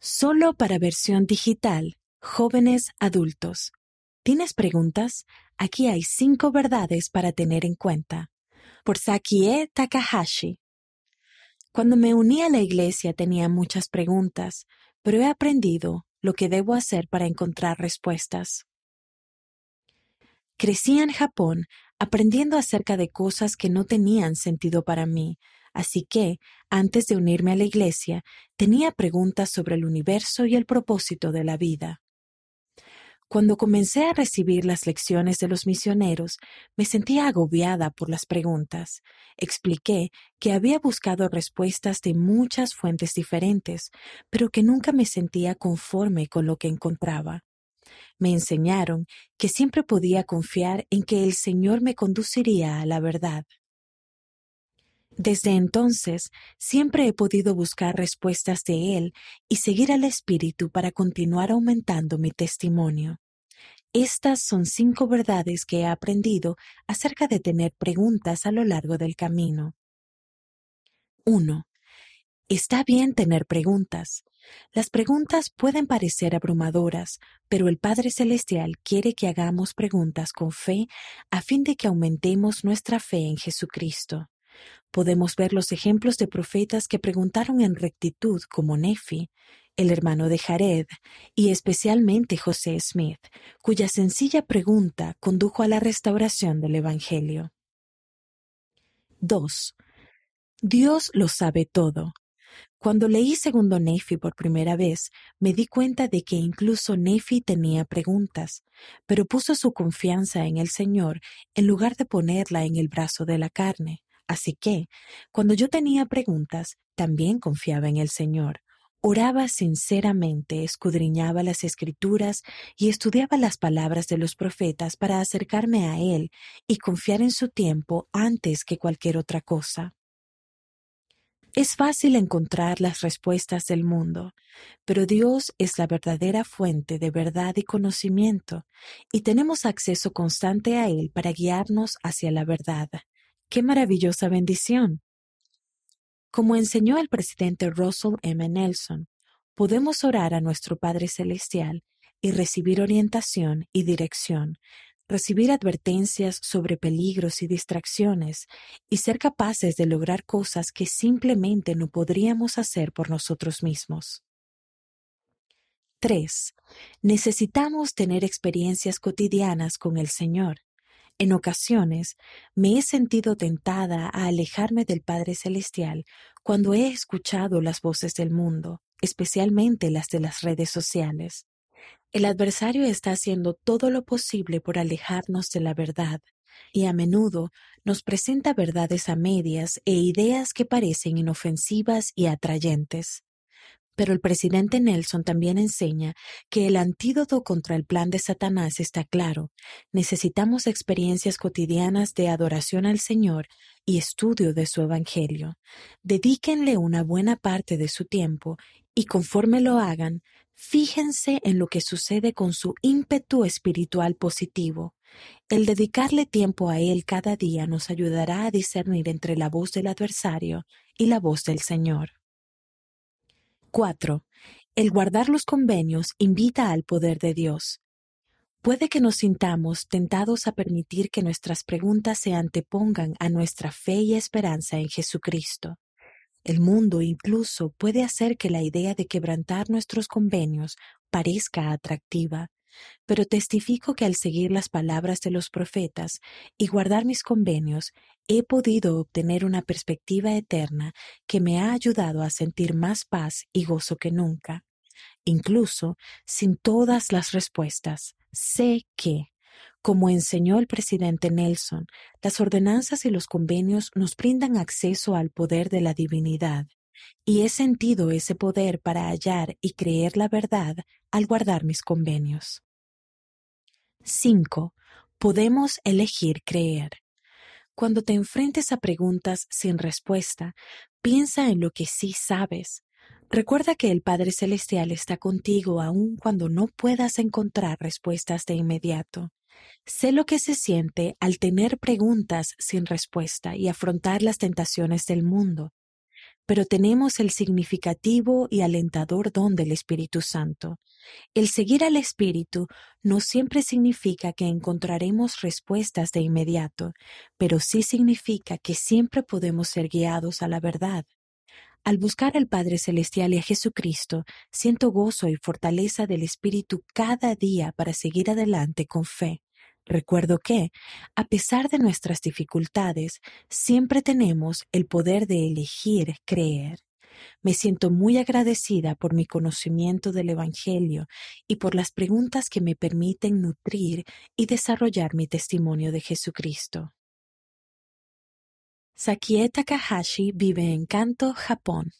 Solo para versión digital, jóvenes adultos. ¿Tienes preguntas? Aquí hay cinco verdades para tener en cuenta. Por Sakie Takahashi. Cuando me uní a la iglesia tenía muchas preguntas, pero he aprendido lo que debo hacer para encontrar respuestas. Crecí en Japón aprendiendo acerca de cosas que no tenían sentido para mí, Así que, antes de unirme a la iglesia, tenía preguntas sobre el universo y el propósito de la vida. Cuando comencé a recibir las lecciones de los misioneros, me sentía agobiada por las preguntas. Expliqué que había buscado respuestas de muchas fuentes diferentes, pero que nunca me sentía conforme con lo que encontraba. Me enseñaron que siempre podía confiar en que el Señor me conduciría a la verdad. Desde entonces, siempre he podido buscar respuestas de Él y seguir al Espíritu para continuar aumentando mi testimonio. Estas son cinco verdades que he aprendido acerca de tener preguntas a lo largo del camino. 1. Está bien tener preguntas. Las preguntas pueden parecer abrumadoras, pero el Padre Celestial quiere que hagamos preguntas con fe a fin de que aumentemos nuestra fe en Jesucristo. Podemos ver los ejemplos de profetas que preguntaron en rectitud como Nefi, el hermano de Jared, y especialmente José Smith, cuya sencilla pregunta condujo a la restauración del Evangelio. 2. Dios lo sabe todo. Cuando leí segundo Nefi por primera vez, me di cuenta de que incluso Nefi tenía preguntas, pero puso su confianza en el Señor en lugar de ponerla en el brazo de la carne. Así que, cuando yo tenía preguntas, también confiaba en el Señor. Oraba sinceramente, escudriñaba las escrituras y estudiaba las palabras de los profetas para acercarme a Él y confiar en su tiempo antes que cualquier otra cosa. Es fácil encontrar las respuestas del mundo, pero Dios es la verdadera fuente de verdad y conocimiento, y tenemos acceso constante a Él para guiarnos hacia la verdad. ¡Qué maravillosa bendición! Como enseñó el presidente Russell M. Nelson, podemos orar a nuestro Padre Celestial y recibir orientación y dirección, recibir advertencias sobre peligros y distracciones y ser capaces de lograr cosas que simplemente no podríamos hacer por nosotros mismos. 3. Necesitamos tener experiencias cotidianas con el Señor. En ocasiones me he sentido tentada a alejarme del Padre Celestial cuando he escuchado las voces del mundo, especialmente las de las redes sociales. El adversario está haciendo todo lo posible por alejarnos de la verdad, y a menudo nos presenta verdades a medias e ideas que parecen inofensivas y atrayentes. Pero el presidente Nelson también enseña que el antídoto contra el plan de Satanás está claro. Necesitamos experiencias cotidianas de adoración al Señor y estudio de su Evangelio. Dedíquenle una buena parte de su tiempo y conforme lo hagan, fíjense en lo que sucede con su ímpetu espiritual positivo. El dedicarle tiempo a Él cada día nos ayudará a discernir entre la voz del adversario y la voz del Señor. 4. El guardar los convenios invita al poder de Dios. Puede que nos sintamos tentados a permitir que nuestras preguntas se antepongan a nuestra fe y esperanza en Jesucristo. El mundo incluso puede hacer que la idea de quebrantar nuestros convenios parezca atractiva, pero testifico que al seguir las palabras de los profetas y guardar mis convenios, he podido obtener una perspectiva eterna que me ha ayudado a sentir más paz y gozo que nunca. Incluso sin todas las respuestas, sé que, como enseñó el presidente Nelson, las ordenanzas y los convenios nos brindan acceso al poder de la divinidad, y he sentido ese poder para hallar y creer la verdad al guardar mis convenios. 5. Podemos elegir creer. Cuando te enfrentes a preguntas sin respuesta, piensa en lo que sí sabes. Recuerda que el Padre Celestial está contigo aun cuando no puedas encontrar respuestas de inmediato. Sé lo que se siente al tener preguntas sin respuesta y afrontar las tentaciones del mundo. Pero tenemos el significativo y alentador don del Espíritu Santo. El seguir al Espíritu no siempre significa que encontraremos respuestas de inmediato, pero sí significa que siempre podemos ser guiados a la verdad. Al buscar al Padre Celestial y a Jesucristo, siento gozo y fortaleza del Espíritu cada día para seguir adelante con fe. Recuerdo que, a pesar de nuestras dificultades, siempre tenemos el poder de elegir creer. Me siento muy agradecida por mi conocimiento del Evangelio y por las preguntas que me permiten nutrir y desarrollar mi testimonio de Jesucristo. Sakie Takahashi vive en Kanto, Japón.